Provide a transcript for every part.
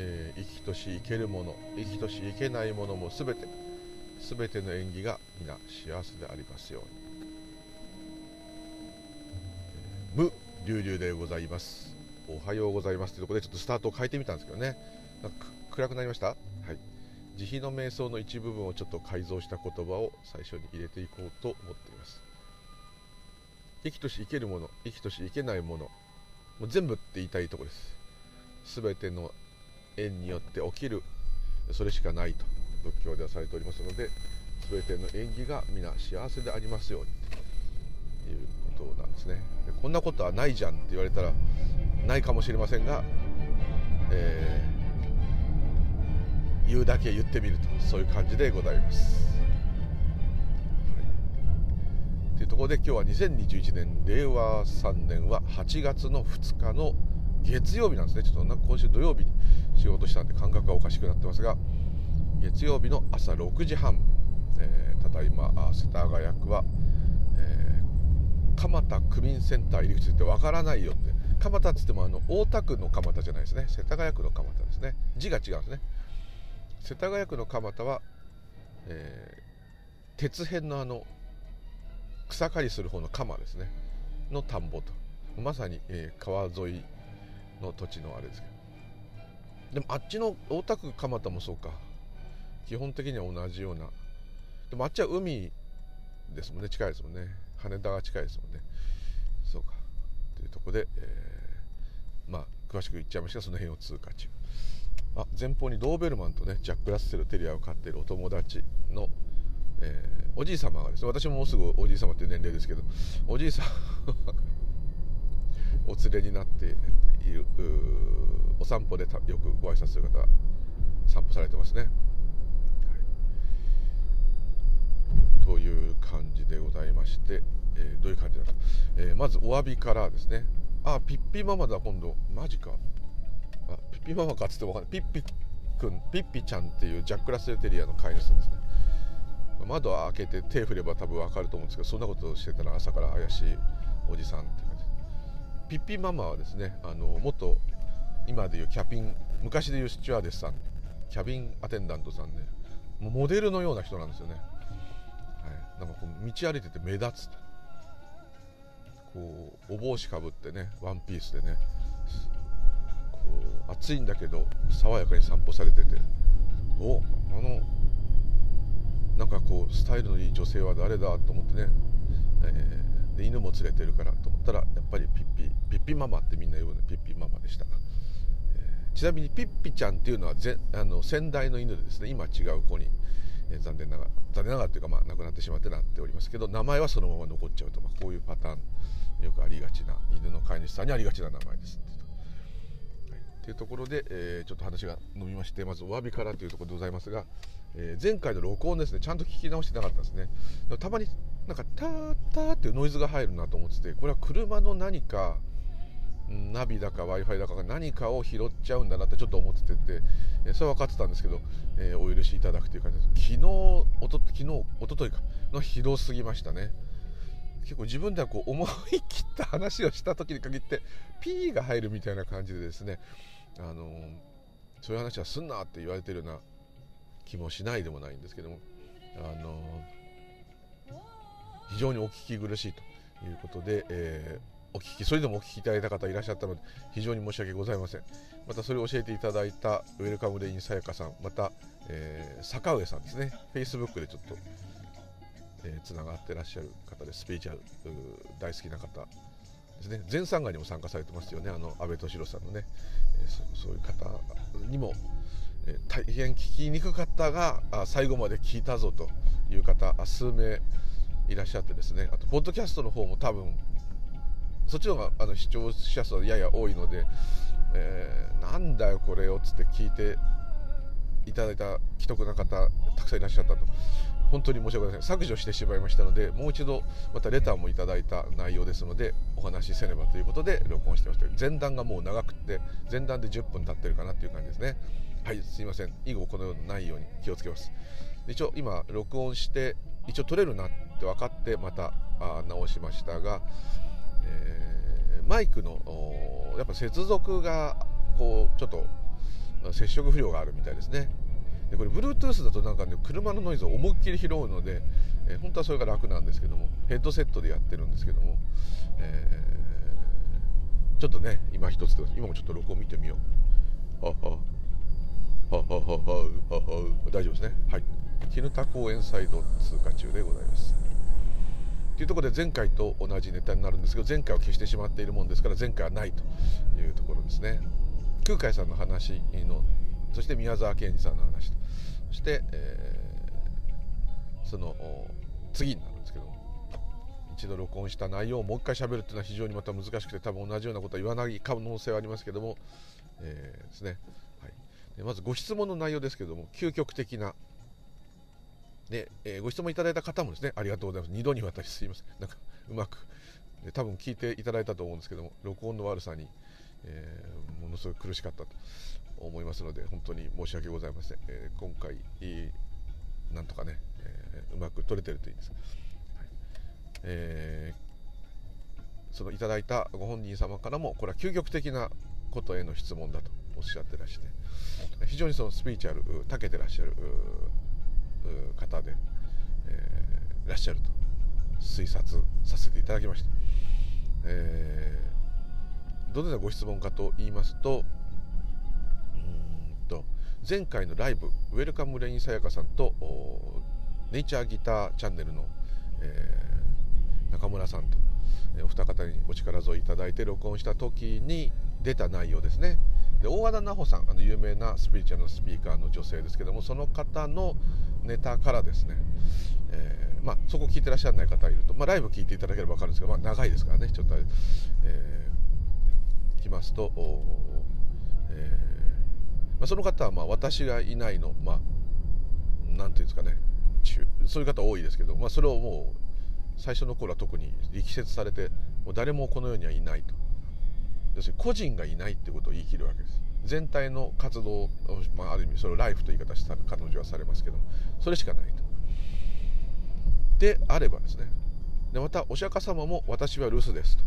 えー、生きとし生けるもの生きとし生けないものも全て全ての縁起が皆幸せでありますように。無流々でございます。おはようございます。というところでちょっとスタートを変えてみたんですけどね。暗くなりました？はい。慈悲の瞑想の一部分をちょっと改造した言葉を最初に入れていこうと思っています。生きとし生けるもの生きとし生けないものもう全部って言いたいところです。全ての縁によって起きる。それしかないと仏教ではされておりますので全ての縁起が皆幸せでありますようにということなんですね。でこんなことはないじゃんって言われたらないかもしれませんが、えー、言うだけ言ってみるとそういう感じでございます。はい、いうところで今日は2021年令和3年は8月の2日の月曜日なんですね。ちょっと今週土曜日に仕事したんで感覚がおかしくなってますが月曜日の朝6時半、えー、ただいま世田谷区は、えー、蒲田区民センター入り口ってわからないよって。蒲田っつってもあの大田区の蒲田じゃないですね。世田谷区の蒲田ですね。字が違うんですね。世田谷区の蒲田は、えー、鉄辺のあの草刈りする方の鎌ですね。の田んぼと。まさに、えー、川沿いの土地のあれですけど。でもあっちの大田区蒲田もそうか。基本的には同じような。でもあっちは海ですもんね。近いですもんね。羽田が近いですもんね。そうか。というとこで、えー、まあ詳しく言っちゃいましたがその辺を通過中。あ前方にドーベルマンとねジャック・ラッセルテリアを飼っているお友達の、えー、おじい様がですね私ももうすぐおじい様という年齢ですけどおじいさんお連れになっているお散歩でよくご挨拶する方散歩されてますね、はい、という感じでございまして、えー、どういう感じだろう、えー、まずお詫びからですね。あピッピママだ今度。マジか。あピッピママかっつっても分かんない。ピッピくんピッピちゃんっていうジャック・ラッセルテリアの飼い主さんですね。窓開けて手振れば多分分かると思うんですけどそんなことをしてたら朝から怪しいおじさんってピッピママはですねあの元今でいうキャビン昔でいうスチュワーデスさんキャビンアテンダントさんで、ね、モデルのような人なんですよね、はい、なんかこう道歩いてて目立つこうお帽子かぶってねワンピースでねこう暑いんだけど爽やかに散歩されてて。おあのなんかこうスタイルのいい女性は誰だと思ってね、えーで犬も連れてるからと思ったらやっぱりピッピピッピママってみんな呼ぶのピッピママでした、えー、ちなみにピッピちゃんっていうのはぜあの先代の犬でですね今違う子に、えー、残念ながら残念ながらというかまあ亡くなってしまってなっておりますけど名前はそのまま残っちゃうと、まあ、こういうパターンよくありがちな犬の飼い主さんにありがちな名前ですと。い。うところで、えー、ちょっと話が伸びましてまずお詫びからというところでございますが、えー、前回の録音ですねちゃんと聞き直してなかったんですね。たまになんかターターってノイズが入るなと思っててこれは車の何かナビだか w i f i だかが何かを拾っちゃうんだなってちょっと思っててえそれは分かってたんですけど、えー、お許しいただくという感じです。昨日おと昨日おとといかのひどすぎましたね。結構自分ではこう思い切った話をした時に限って P が入るみたいな感じでですねあのー、そういう話はすんなって言われてるような気もしないでもないんですけどもあのー非常にお聞き苦しいということで、えー、お聞きそれでもお聞きいただいた方いらっしゃったので非常に申し訳ございません。またそれを教えていただいたウェルカムデインさやかさんまた、えー、坂上さんですね。Facebook でちょっとつな、えー、がってらっしゃる方でスピーチャル大好きな方ですね。全参加にも参加されてますよね。あの安倍敏郎さんのね、えー、そういう方にも、え、大変聞きにくかったが最後まで聞いたぞという方数名いらっしゃってですね。あとポッドキャストの方も多分そっちの方があの視聴者数はやや多いので、えー、なんだよこれをつって聞いていただいた既得な方たくさんいらっしゃったと。本当に申し訳ございません。削除してしまいましたのでもう一度またレターもいただいた内容ですのでお話しせねばということで録音してまして前段がもう長くて前段で10分経ってるかなっていう感じですね。はいすいません。以後このようなないように気をつけます。一応今録音して一応取れるなって分かってまたあ直しましたが、えー、マイクのやっぱ接続がこうちょっと接触不良があるみたいですね。でこれ Bluetooth だとなんかね車のノイズを思いっきり拾うので、えー、本当はそれが楽なんですけどもヘッドセットでやってるんですけども、えー、ちょっとね今一つ今もちょっと録音見てみよう。ははははははは大丈夫ですねはい絹田公園サイド通過中でございます。というところで前回と同じネタになるんですけど前回は消してしまっているもんですから前回はないというところですね。空海さんの話のそして宮沢賢治さんの話と。そして、えー、その次になるんですけど一度録音した内容をもう一回しゃべるっていうのは非常にまた難しくて多分同じようなことは言わない可能性はありますけども、えー、ですね、はい、でまずご質問の内容ですけども究極的なで、えー、ご質問いただいた方もですねありがとうございます。2度にわたりすいません。なんかうまく多分聞いていただいたと思うんですけども録音の悪さに、えー、ものすごく苦しかったと思いますので本当に申し訳ございません、えー、今回なんとかね、えー、うまく撮れてるといいです、はい。えー、そのいただいたご本人様からもこれは究極的なことへの質問だとおっしゃってらして非常にそのスピーチュアル長けてらっしゃる方で、えー、いらっしゃると推察させていただきました、えー、どのようなご質問かと言いますとと前回のライブウェルカムレインさやかさんとネイチャーギターチャンネルの、えー、中村さんと、え、お二方にお力添えいただいて録音した時に出た内容ですね。で大和田奈穂さんあの有名なスピリチュアルのスピーカーの女性ですけどもその方のネタからですね、えー、まあ、そこ聞いてらっしゃらない方いると、まあ、ライブ聞いていただければ分かるんですけど、まあ、長いですからねちょっと、えー、きますと、えー、まあ、その方はまあ私がいないのまあ何ていうんですかねそういう方多いですけど、まあ、それをもう最初の頃は特に力説されてもう誰もこの世にはいないと。要するに個人がいないってことを言い切るわけです。全体の活動、まあ、ある意味それをライフという言い方した彼女はされますけどそれしかないと。であればですね。でまたお釈迦様も私は留守ですと。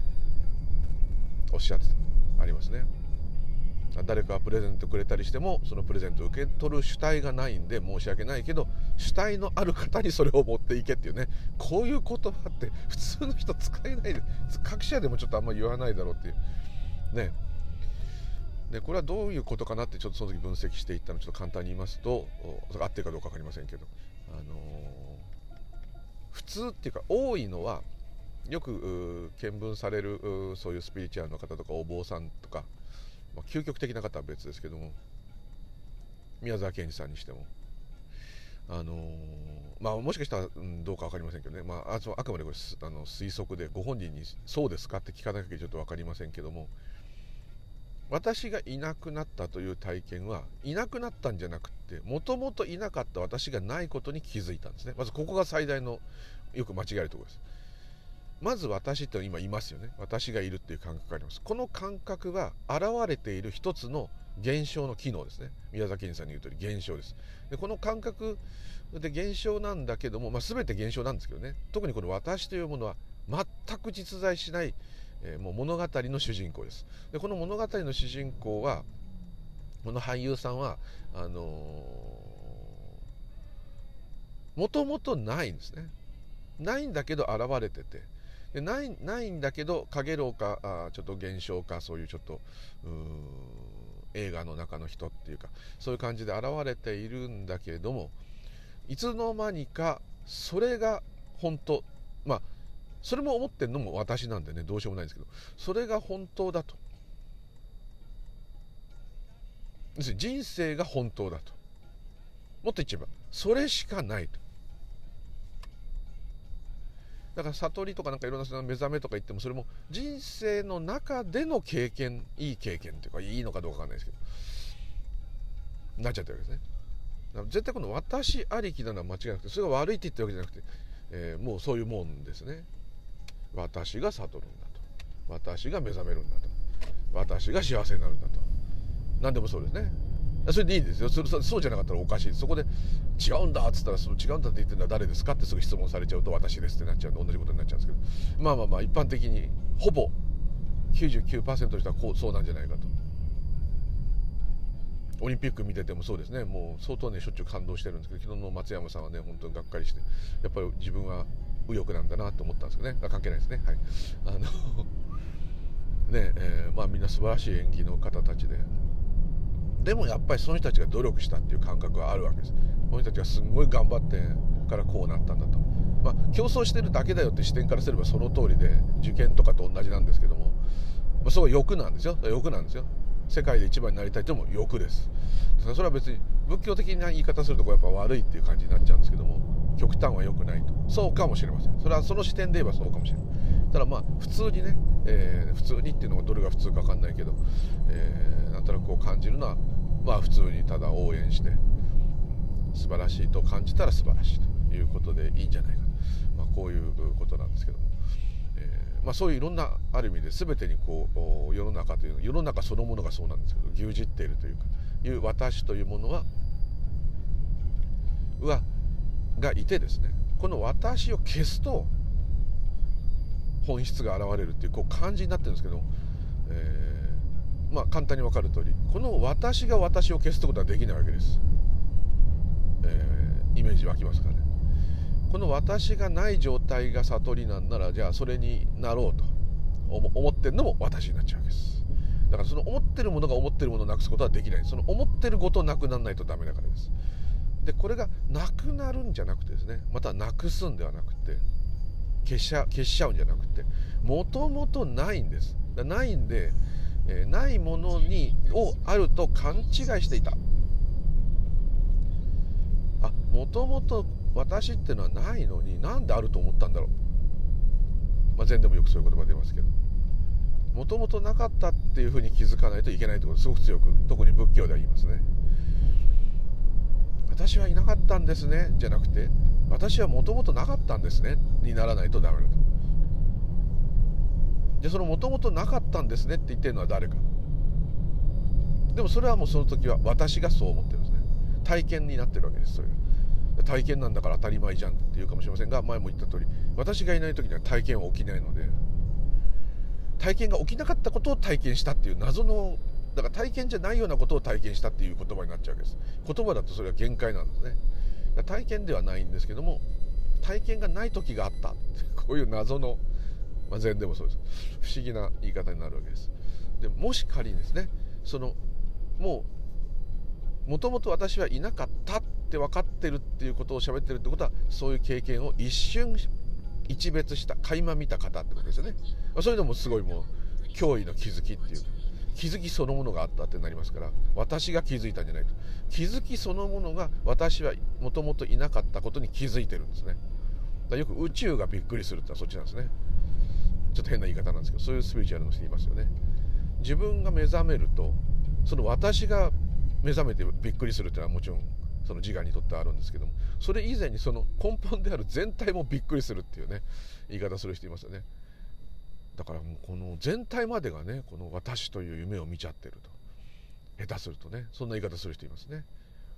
おっしゃってた。ありますね。誰かがプレゼントくれたりしてもそのプレゼントを受け取る主体がないんで申し訳ないけど主体のある方にそれを持っていけっていうね。こういう言葉って普通の人使えないで各社でもちょっとあんまり言わないだろうっていう。ね。でこれはどういうことかなってちょっとその時分析していったのちょっと簡単に言いますと合ってるかどうか分かりませんけど、あの、普通っていうか多いのはよく見聞されるそういうスピリチュアルの方とかお坊さんとか、まあ、究極的な方は別ですけども宮沢賢治さんにしても。あの、まあ、もしかしたら、どうか分かりませんけどね、まあ、ああくまでこれあの推測でご本人に「そうですか?」って聞かなきゃちょっと分かりませんけども。私がいなくなったという体験はいなくなったんじゃなくてもともといなかった私がないことに気づいたんですね。まずここが最大のよく間違えるところです。まず私って今いますよね。私がいるっていう感覚があります。この感覚は現れている一つの現象の機能ですね。宮崎さんに言う通り現象です。でこの感覚で現象なんだけども、まあ、全て現象なんですけどね。特にこの私というものは全く実在しないえー、もう物語の主人公です。でこの物語の主人公はこの俳優さんはあのもともとないんですね。ないんだけど現れてて。でないないんだけど陰ろうかあちょっと現象かそういうちょっと映画の中の人っていうかそういう感じで現れているんだけれどもいつの間にかそれが本当まあそれも思ってるのも私なんでねどうしようもないんですけどそれが本当だと。人生が本当だと。もっと言っちゃえばそれしかないと。だから悟りとかなんかいろんな目覚めとか言ってもそれも人生の中での経験いい経験っていうかいいのかどうかわかんないですけどなっちゃってるわけですね。絶対この私ありきなのは間違いなくてそれが悪いって言ってるわけじゃなくて、えー、もうそういうもんですね。私が悟るんだと。私が目覚めるんだと。私が幸せになるんだと。何でもそうですね。それでいいんですよ。それそうじゃなかったらおかしい。そこで違うんだっつったらその違うんだって言ってるのは誰ですかってすぐ質問されちゃうと私ですってなっちゃう。んで同じことになっちゃうんですけど。まあまあまあ一般的にほぼ99%の人はこうそうなんじゃないかと。オリンピック見ててもそうですね。もう相当ねしょっちゅう感動してるんですけど昨日の松山さんはね本当にがっかりして。やっぱり自分は右翼なんだなと思ったんですけどね。あ関係ないですね。はい。あの ねえー、まあみんな素晴らしい演技の方たちで。でもやっぱりその人たちが努力したっていう感覚はあるわけです。この人たちがすんごい頑張ってからこうなったんだと。まあ競争してるだけだよって視点からすればその通りで受験とかと同じなんですけども、まあ、それは欲なんですよ。欲なんですよ。世界で一番になりたいっても欲です。それは別に仏教的な言い方するとこやっぱ悪いっていう感じになっちゃうんですけども極端は良くないと。そうかもしれません。それはその視点で言えばそうかもしれない。ただまあ普通にね、えー、普通にっていうのがどれが普通か分かんないけど、えー、なんとなくこう感じるのはまあ普通にただ応援して素晴らしいと感じたら素晴らしいということでいいんじゃないかと、まあ、こういうことなんですけども、まあ、そういういろんなある意味で全てにこう世の中という世の中そのものがそうなんですけど牛耳っているというかいう私というものははがいてですねこの私を消すと本質が現れるっていうこう感じになってるんですけど、えー、まあ簡単に分かる通りこの私が私を消すってことはできないわけです、えー、イメージ湧きますかね。この私がない状態が悟りなんならじゃあそれになろうと。思ってるのも私になっちゃうわけです。だからその思ってるものが思ってるものをなくすことはできない。その思ってることなくならないとダメだからです。でこれがなくなるんじゃなくてですね。またなくすんではなくて消しちゃ消しちゃうんじゃなくてもともとないんです。ないんで、えー、ないものにをあると勘違いしていた。あもともと私っていうのはないのになんであると思ったんだろう、まあ、禅でもよくそういう言葉出ますけど。もともとなかったっていうふうに気づかないといけないということすごく強く特に仏教では言いますね。私はいなかったんですねじゃなくて私はもともとなかったんですねにならないとダメだと。でそのもともとなかったんですねって言ってるのは誰か。でもそれはもうその時は私がそう思ってるんですね。体験になってるわけですそれが。体験なんだから当たり前じゃんって言うかもしれませんが前も言った通り私がいない時には体験は起きないので体験が起きなかったことを体験したっていう謎のだから体験じゃないようなことを体験したっていう言葉になっちゃうわけです。言葉だとそれは限界なんですね。体験ではないんですけども体験がない時があったこういう謎の、まあ、禅でもそうです。不思議な言い方になるわけです。でもし仮にですねそのもうもともと私はいなかったっって分かってるっていうことを喋ってるってことはそういう経験を一瞬一別した垣間見た方ってことですよね、ま、そういうのもすごいもう脅威の気づきっていう。気づきそのものがあったってなりますから私が気づいたんじゃないと。気づきそのものが私はもともといなかったことに気づいてるんですね。だよく宇宙がびっくりするってのはそっちなんですね。ちょっと変な言い方なんですけどそういうスピリチュアルの人いますよね。自分が目覚めるとその私が目覚めてびっくりするっていうのはもちろんその自我にとってあるんですけどもそれ以前にその根本である全体もびっくりするっていうね言い方する人いますよね。だからもうこの全体までがねこの私という夢を見ちゃってると下手するとねそんな言い方する人いますね。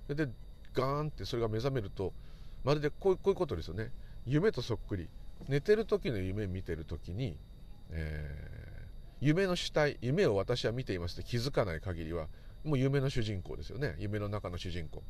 でガーンってそれが目覚めるとまるでこういうことですよね。夢とそっくり。寝てる時の夢見てる時に、えー、夢の主体夢を私は見ていますって気づかない限りはもう夢の主人公ですよね。夢の中の主人公。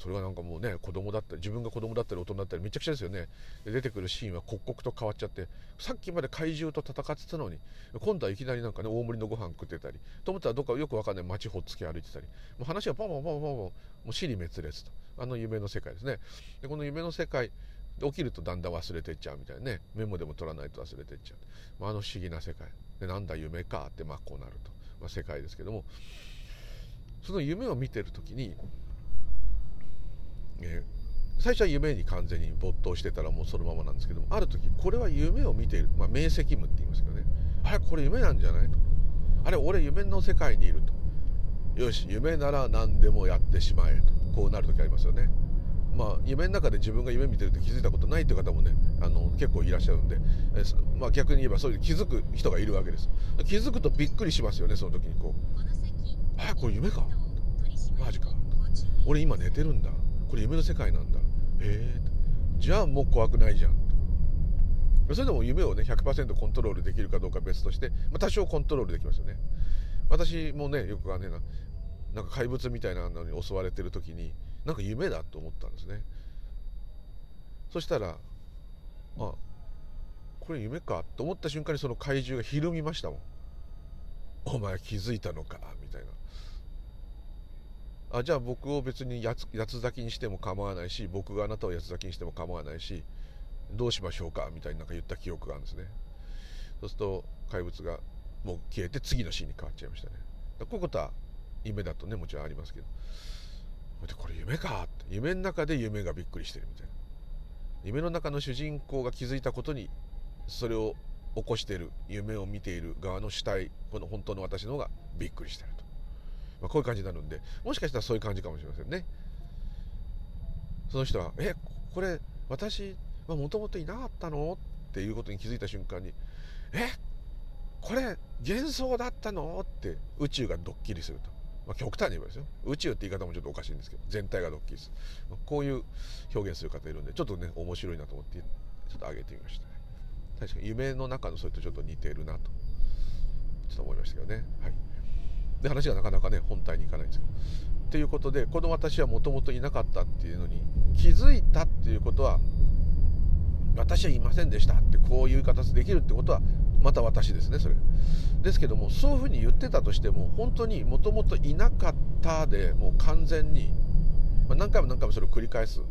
それがなんかもうね子供だったり自分が子供だったり大人だったりめちゃくちゃですよね。で出てくるシーンは刻々と変わっちゃってさっきまで怪獣と戦ってたのに今度はいきなりなんかね大盛りのご飯食ってたりと思ったらどっかよくわかんない街ほっつき歩いてたりもう話がパンパンパンパンパンもう死に滅裂と。あの夢の世界ですね。でこの夢の世界で起きるとだんだん忘れていっちゃうみたいなね。メモでも取らないと忘れていっちゃう、まあ、あの不思議な世界。でなんだ夢かってまあこうなると、まあ、世界ですけども。その夢を見てる時にえー、最初は夢に完全に没頭してたらもうそのままなんですけどもある時これは夢を見ている、まあ、明晰夢って言いますけどね。あれこれ夢なんじゃないと。あれ俺夢の世界にいると。よし夢なら何でもやってしまえと。こうなる時ありますよね。まあ夢の中で自分が夢見てるって気づいたことないっていう方もねあの結構いらっしゃるんで、えまあ、逆に言えばそういう気づく人がいるわけです。気づくとびっくりしますよねその時にこう「あこれ夢か。マジか。俺今寝てるんだこれ夢の世界なんだ。へえ。じゃあもう怖くないじゃん。それでも夢をね100%コントロールできるかどうか別として、まあ、多少コントロールできますよね。私もねよくあねななんか怪物みたいなのに襲われてる時になんか夢だと思ったんですね。そしたらあこれ夢かと思った瞬間にその怪獣がひるみましたもん。お前気づいたのかあじゃあ僕を別に八つ咲きにしても構わないし僕があなたを八つ咲きにしても構わないしどうしましょうかみたいになんか言った記憶があるんですね。そうすると怪物がもう消えて次のシーンに変わっちゃいましたね。こういうことは夢だとねもちろんありますけど。でこれ夢かって。夢の中で夢がびっくりしてるみたいな。夢の中の主人公が気づいたことにそれを起こしている夢を見ている側の主体この本当の私の方がびっくりしてると、まあ、こういう感じになるんでもしかしたらそういう感じかもしれませんね。その人は「えこれ私はもともといなかったの?」っていうことに気づいた瞬間に「えこれ幻想だったの?」って宇宙がドッキリすると。まあ、極端に言えばですよ。宇宙って言い方もちょっとおかしいんですけど全体がドッキリする、まあ、こういう表現する方いるんでちょっとね面白いなと思ってちょっと上げてみました。ね確かに夢の中のそれとちょっと似てるなとちょっと思いましたけどね。はい。で話がなかなかね本体に行かないんですけどということでこの私はもともといなかったっていうのに気づいたっていうことは私はいませんでしたってこういう形でできるってことはまた私ですねそれ。ですけどもそういうふうに言ってたとしても本当にもともといなかったでもう完全に、ま、何回も何回もそれを繰り返す。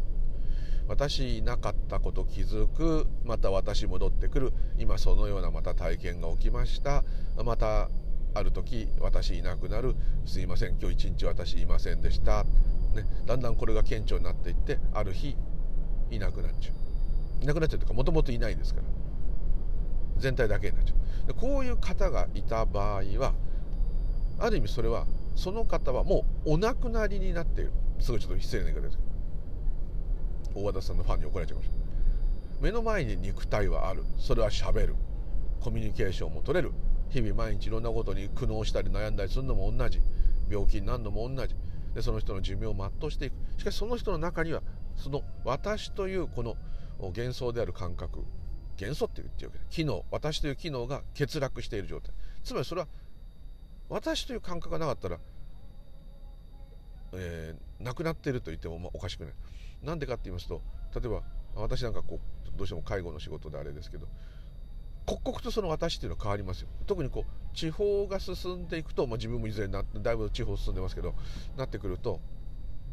私いなかったこと気づくまた私戻ってくる。今そのようなまた体験が起きました。またある時私いなくなる。すいません。今日一日私いませんでした、ね、だんだんこれが顕著になっていってある日いなくなっちゃう。いなくなっちゃうというかもともといないですから。全体だけになっちゃう。でこういう方がいた場合はある意味それはその方はもうお亡くなりになっている。すごいちょっと失礼な言い方ですけど。大和田さんのファンに怒られちゃうかもしれない。目の前に肉体はある。それはしゃべる。コミュニケーションも取れる。日々毎日いろんなことに苦悩したり悩んだりするのも同じ。病気になるのも同じ。でその人の寿命を全うしていく。しかしその人の中にはその私というこの幻想である感覚元素って言ってるわけで機能。私という機能が欠落している状態。つまりそれは私という感覚がなかったら、えー、なくなっていると言ってもまあおかしくない。なんでかって言いますと例えば私なんかこうどうしても介護の仕事であれですけど刻々とその私っていうのは変わりますよ。特にこう地方が進んでいくと、まあ、自分もいずれなだいぶ地方進んでますけどなってくると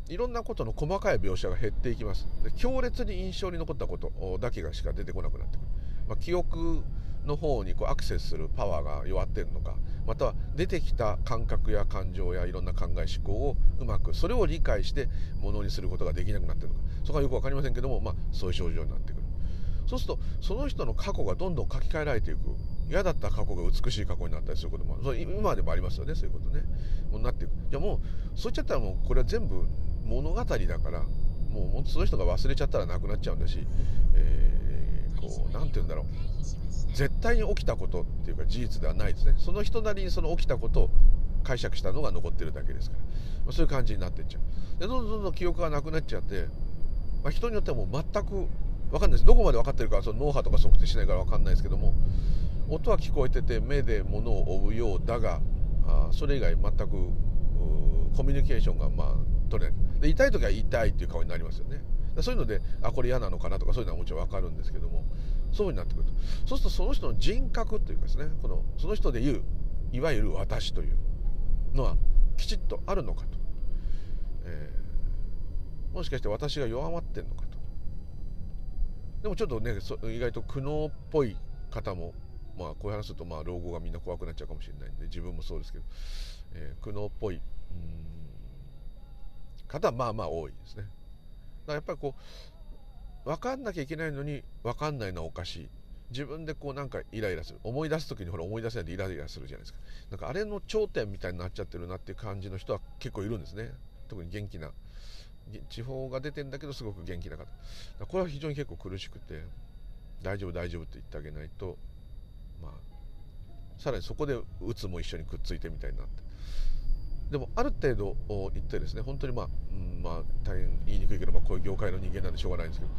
いろんなことの細かい描写が減っていきます。で強烈に印象に残ったことだけがしか出てこなくなってくる、まあ、記憶の方にこうアクセスするパワーが弱ってるのかまたは出てきた感覚や感情やいろんな考え思考をうまくそれを理解してものにすることができなくなってるのか。そこはよく分かりませんけども、まあ、そういう症状になってくる。そうするとその人の過去がどんどん書き換えられていく。嫌だった過去が美しい過去になったりすることもそ今でもありますよねそういうことね。もうなっていく。じゃあもうそう言っちゃったらもうこれは全部物語だからもうその人が忘れちゃったらなくなっちゃうんだし、えー、こう何て言うんだろう。絶対に起きたことっていうか事実ではないですね。その人なりにその起きたことを解釈したのが残ってるだけですから、まあ、そういう感じになっていっちゃう。でどんどんどんどん記憶がなくなっちゃって、まあ、人によってはもう全く分かんないです。どこまで分かってるかその脳波とか測定しないから分かんないですけども音は聞こえてて目で物を追うようだがあそれ以外全くコミュニケーションがまあ取れない。で痛い時は痛いっていう顔になりますよね。そういうのであこれ嫌なのかなとかそういうのはもちろん分かるんですけどもそうになってくると。そうするとその人の人格というかですねこのその人でいういわゆる私というのはきちっとあるのかと、えー、もしかして私が弱まってんのか。でもちょっとね意外と苦悩っぽい方もまあこういう話するとまあ老後がみんな怖くなっちゃうかもしれないんで自分もそうですけど、えー、苦悩っぽい方はまあまあ多いですね。だからやっぱりこう分かんなきゃいけないのに分かんないのはおかしい。自分でこうなんかイライラする。思い出す時にほら思い出せないでイライラするじゃないですか。なんかあれの頂点みたいになっちゃってるなっていう感じの人は結構いるんですね。特に元気な地方が出てんだけどすごく元気な方これは非常に結構苦しくて大丈夫大丈夫って言ってあげないとまあさらにそこでうつも一緒にくっついてみたいになって。でもある程度言ってですね本当にまあ、うん、まあ大変言いにくいけど、まあ、こういう業界の人間なんでしょうがないんですけど、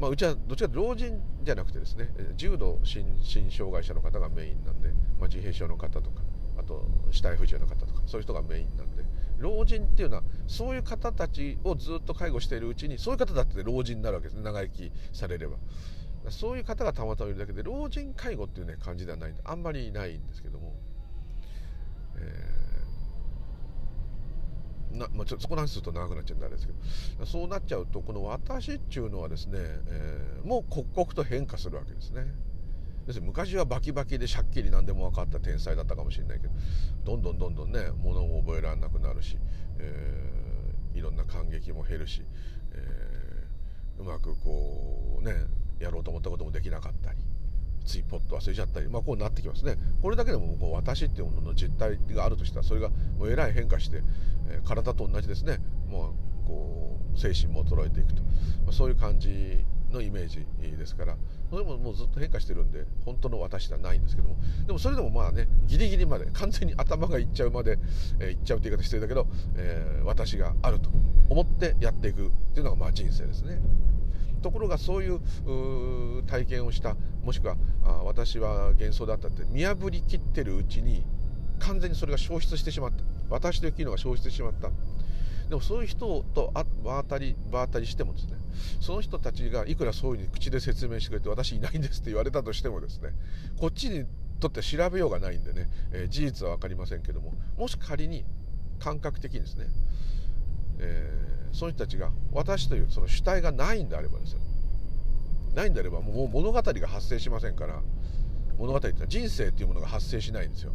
まあ、うちはどっちかと老人じゃなくてですね重度心身障害者の方がメインなんで、まあ、自閉症の方とかあと死体不自由の方とかそういう人がメインなんで。老人っていうのはそういう方たちをずっと介護しているうちにそういう方だって老人になるわけですね。長生きされれば。そういう方がたまたまいるだけで老人介護っていうね感じではないんであんまりないんですけども、えー、なまあ、ちょそこの話すると長くなっちゃうんであれですけど。そうなっちゃうとこの私っていうのはですね、えー、もう刻々と変化するわけですね。です昔はバキバキでしゃっきり何でも分かった天才だったかもしれないけどどんどんどんどんねものも覚えられなくなるし、えー、いろんな感激も減るし、えー、うまくこうねやろうと思ったこともできなかったりついポッと忘れちゃったり、まあ、こうなってきますね。これだけでもこう私っていうものの実態があるとしたらそれがもうえらい変化して、えー、体と同じですね。もうこう精神も衰えていくと、まあ、そういう感じのイメージですから。それももうずっと変化してるんで本当の私ではないんですけども。でもそれでもまあねギリギリまで完全に頭がいっちゃうまで、えー、いっちゃうって言い方してるんだけど、えー、私があると思ってやっていくっていうのがまあ人生ですね。ところがそういう体験をしたもしくはあ私は幻想だったって見破りきってるうちに完全にそれが消失してしまった。私という機能が消失してしまった。でもそういう人と場当たり場当たりしてもですねその人たちがいくらそういうふうに口で説明してくれて私いないんですって言われたとしてもですねこっちにとって調べようがないんでね、えー、事実は分かりませんけどももし仮に感覚的にですね、えー、その人たちが私というその主体がないんであればですよないんであればもう物語が発生しませんから物語ってのは人生っていうものが発生しないんですよ。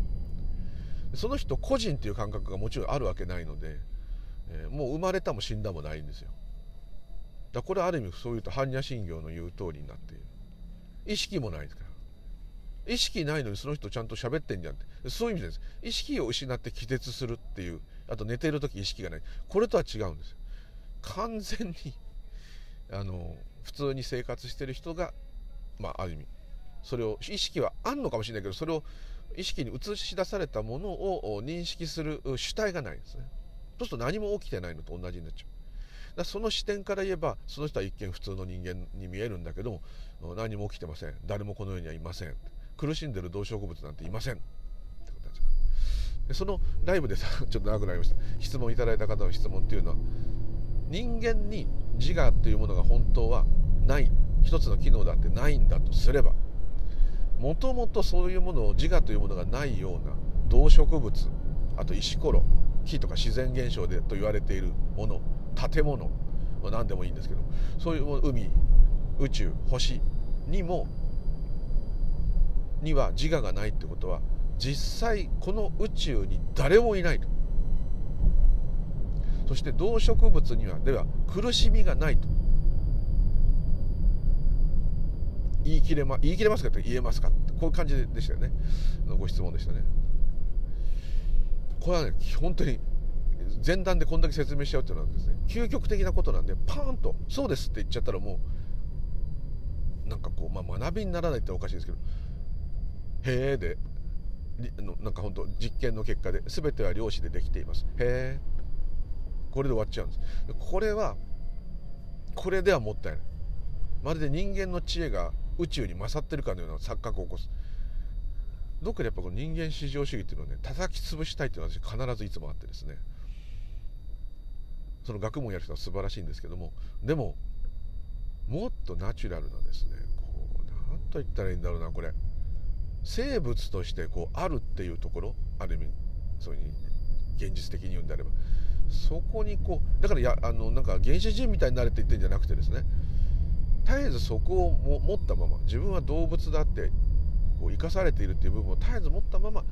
その人個人っていう感覚がもちろんあるわけないのでえー、もう生まれたも死んだもないんですよ。だこれある意味そういうと般若心経の言う通りになっている。意識もないですから。意識ないのにその人ちゃんと喋ってんじゃんって。そういう意味です。意識を失って気絶するっていう。あと寝ている時意識がない。これとは違うんです完全にあの普通に生活してる人がまあある意味。それを意識はあんのかもしれないけどそれを意識に映し出されたものを認識する主体がないんですね。そうすると何も起きてないのと同じになっちゃう。だその視点から言えばその人は一見普通の人間に見えるんだけど何も起きてません。誰もこの世にはいません。苦しんでる動植物なんていません。ってことなんですでそのライブでさ ちょっと長くなりました。質問いただいた方の質問っていうのは人間に自我というものが本当はない。一つの機能だってないんだとすればもともとそういうものを自我というものがないような動植物あと石ころ木とか自然現象でと言われているもの建物、何でもいいんですけどそういう海宇宙星にもには自我がないってことは実際この宇宙に誰もいないと。そして動植物にはでは苦しみがないと。言い切れ,、ま、言い切れますかって言えますかってこういう感じでしたよね。ご質問でしたね。これはね本当に前段でこんだけ説明しちゃうっていうのはですね究極的なことなんでパーンと「そうです」って言っちゃったらもうなんかこう、まあ、学びにならないっておかしいですけど「へえ」でなんか本当実験の結果で全ては量子でできています。へえこれで終わっちゃうんです。これはこれではもったいない。まるで人間の知恵が宇宙に勝ってるかのような錯覚を起こす。どっかでやっぱこの人間至上主義っていうのをね叩き潰したいっていうのは私必ずいつもあってですね。その学問やる人は素晴らしいんですけどもでももっとナチュラルなですねこう何と言ったらいいんだろうなこれ。生物としてこうあるっていうところある意味そういう現実的に言うんであれば。そこにこうだからやあのなんか原始人みたいになれって言ってるんじゃなくてですね絶えずそこをも持ったまま自分は動物だってこう生かされているっていう部分を絶えず持ったまま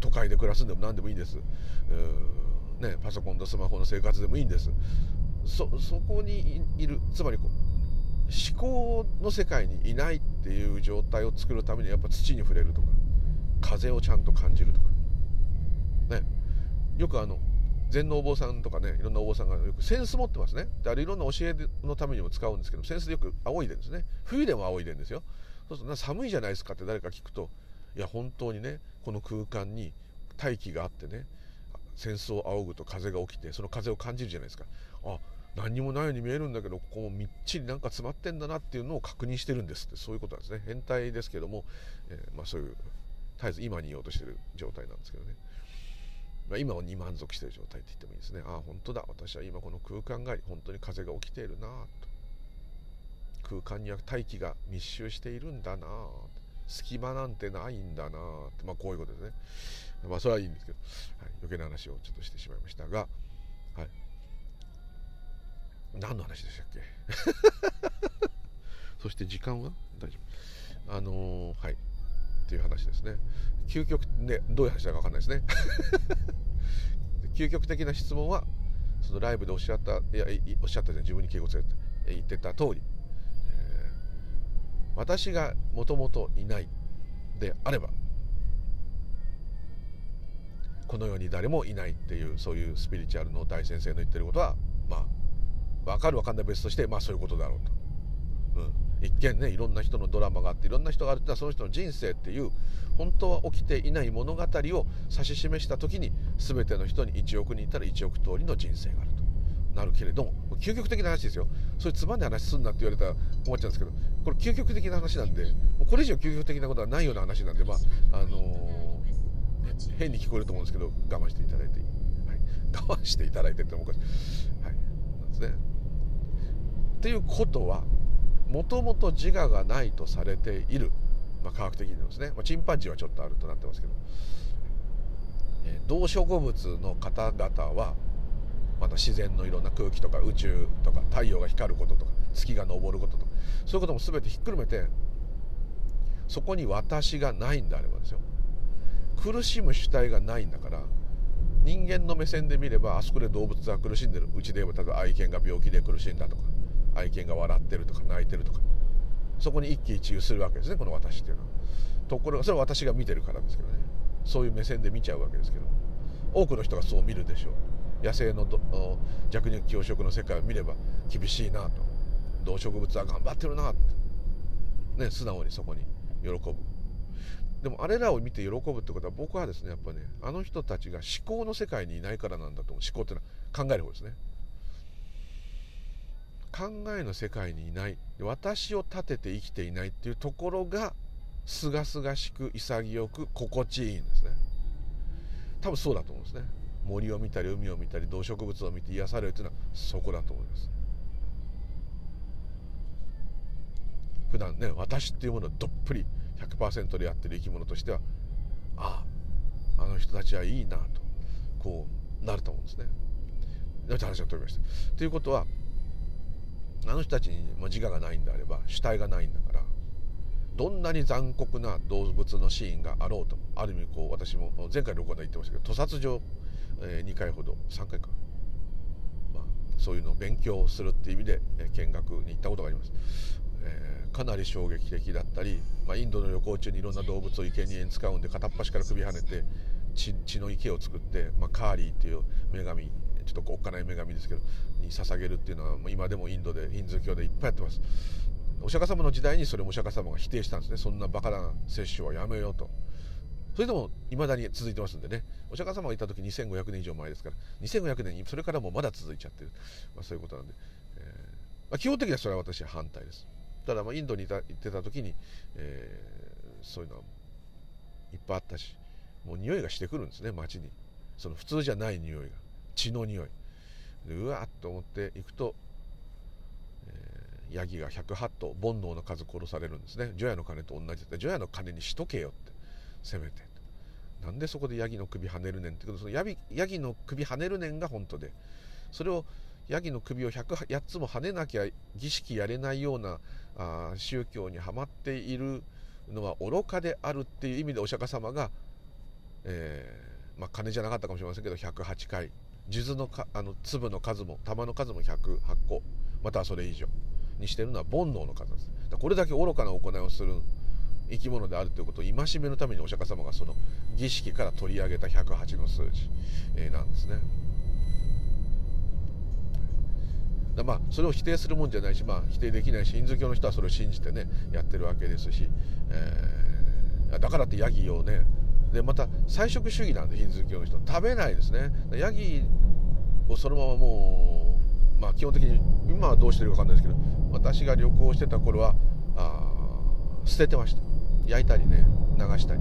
都会で暮らすんでも何でもいいんです、ね、パソコンとスマホの生活でもいいんです。そこにいるつまりこう思考の世界にいないっていう状態を作るためにやっぱ土に触れるとか風をちゃんと感じるとか。ね。よくあの禅のお坊さんとかねいろんなお坊さんがよく扇子持ってますね。であれいろんな教えのためにも使うんですけど扇子でよく仰いでるんですね。冬でも仰いでるんですよ。そうすると寒いじゃないですかって誰か聞くといや本当にねこの空間に大気があってね戦争を仰ぐと風が起きてその風を感じるじゃないですか。あ何にもないように見えるんだけどここもみっちりなんか詰まってんだなっていうのを確認してるんですってそういうことなんですね。変態ですけども、えー、まあ、そういう絶えず今にいようとしてる状態なんですけどね。まあ、今に満足してる状態って言ってもいいですね。ああ本当だ。私は今この空間が本当に風が起きているなと。空間には大気が密集しているんだな隙間なんてないんだなって、まあ、こういうことですね。まあそれはいいんですけど、はい、余計な話をちょっとしてしまいましたが、はい、何の話でしたっけ？そして時間は？大丈夫。あのー、はい。っていう話ですね。究極ねどういう話だか分かんないですね。究極的な質問はそのライブでおっしゃったいやおっしゃったじゃ自分に敬語つけて言ってた通り、えー、私がもともといないであればこの世に誰もいないっていうそういうスピリチュアルの大先生の言ってることはまあ分かる分かんない別としてまあそういうことだろうと、うん、一見ねいろんな人のドラマがあっていろんな人があるってのはその人の人生っていう本当は起きていない物語を指し示した時に全ての人に1億人いたら1億通りの人生があると。なるけれども究極的な話ですよ。そういうつまんない話すんなって言われたら困っちゃうんですけどこれ究極的な話なんでこれ以上究極的なことはないような話なんでまああの、変に聞こえると思うんですけど我慢していただいて、はい、我慢していただいてっておかしい、はい、なんですね。っていうことはもともと自我がないとされている、まあ、科学的にですね、まあ、チンパンジーはちょっとあるとなってますけど、えー、動植物の方々はまた自然のいろんな空気とか宇宙とか太陽が光ることとか月が昇ることとかそういうことも全てひっくるめてそこに私がないんであればですよ。苦しむ主体がないんだから人間の目線で見ればあそこで動物は苦しんでる。うちで言えば例えば愛犬が病気で苦しんだとか愛犬が笑ってるとか泣いてるとかそこに一喜一憂するわけですねこの私っていうのは。ところがそれは私が見てるからですけどね。そういう目線で見ちゃうわけですけど。多くの人がそう見るでしょう。野生の弱肉強食の世界を見れば厳しいなと。動植物は頑張ってるなって。ね素直にそこに喜ぶ。でもあれらを見て喜ぶってことは僕はですねやっぱねあの人たちが思考の世界にいないからなんだと思う。思考っていうのは考える方ですね。考えの世界にいない。私を立てて生きていないっていうところがすがすがしく潔く心地いいんですね。多分そうだと思うんですね。森を見たり海を見たり動植物を見て癒されるっていうのはそこだと思います。普段ね私っていうものをどっぷり100%でやってる生き物としてはあああの人たちはいいなとこうなると思うんですね。って話が取りました。ということはあの人たちに自我がないんであれば主体がないんだからどんなに残酷な動物のシーンがあろうとある意味こう私も前回の録音で言ってましたけど屠殺場、えー、2回ほど3回か、まあ、そういうのを勉強するっていう意味で、えー、見学に行ったことがあります、えー、かなり衝撃的だったり、まあ、インドの旅行中にいろんな動物を生贄に使うんで片っ端から首跳ねて血血の池を作って、まあ、カーリーっていう女神ちょっとおっかない女神ですけどに捧げるっていうのは今でもインドでヒンズー教でいっぱいやってます。お釈迦様の時代にそれもお釈迦様が否定したんですね。そんなバカな摂取はやめようと。それでも未だに続いてますんでね。お釈迦様がいた時2500年以上前ですから2500年それからもまだ続いちゃってる、まあ、そういうことなんで、えーまあ、基本的にはそれは私は反対です。ただまあインドにいた行ってた時に、えー、そういうのはいっぱいあったしもう匂いがしてくるんですね街に。その普通じゃない匂いが血の匂い。でうわっと思っていくと、えー、ヤギが108頭煩悩の数殺されるんですね。除夜の鐘と同じで除夜の鐘にしとけよってせめて。なんでそこでヤギの首跳ねるねんってそのヤギヤギの首跳ねるねんが本当でそれをヤギの首を108つも跳ねなきゃ儀式やれないようなあ宗教にはまっているのは愚かであるっていう意味でお釈迦様が、えーまあ、金じゃなかったかもしれませんけど108回。数珠のかあの粒の数も玉の数も108個。またはそれ以上にしてるのは煩悩の数です。これだけ愚かな行いをする生き物であるということを戒めのためにお釈迦様がその儀式から取り上げた108の数字、なんですね。まあそれを否定するもんじゃないし、まあ、否定できないしヒンズー教の人はそれを信じてねやってるわけですし、えー、だからってヤギをねでまた菜食主義なんでヒンズー教の人食べないですね。ヤギをそのままもうまあ基本的に今はどうしてるか分かんないですけど私が旅行してた頃はあ捨ててました。焼いたりね流したり。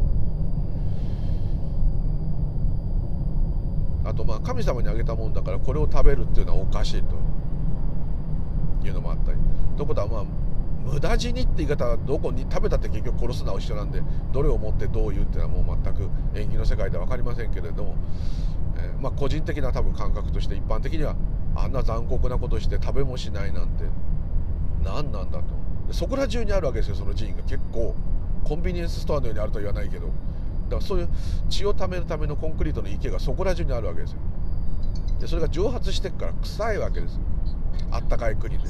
あとまあ神様にあげたもんだからこれを食べるっていうのはおかしいと。いうのもあったり。ということはまあ無駄死にって言い方はどこに食べたって結局殺すのは一緒なんでどれをもってどう言うっていうのはもう全く縁起の世界では分かりませんけれども、えー、まあ個人的な多分感覚として一般的にはあんな残酷なことして食べもしないなんて何なんだと。そこら中にあるわけですよその寺院が。結構コンビニエンスストアのようにあるとは言わないけど。だからそういう血をためるためのコンクリートの池がそこら中にあるわけですよ。でそれが蒸発してから臭いわけですよ。あったかい国で。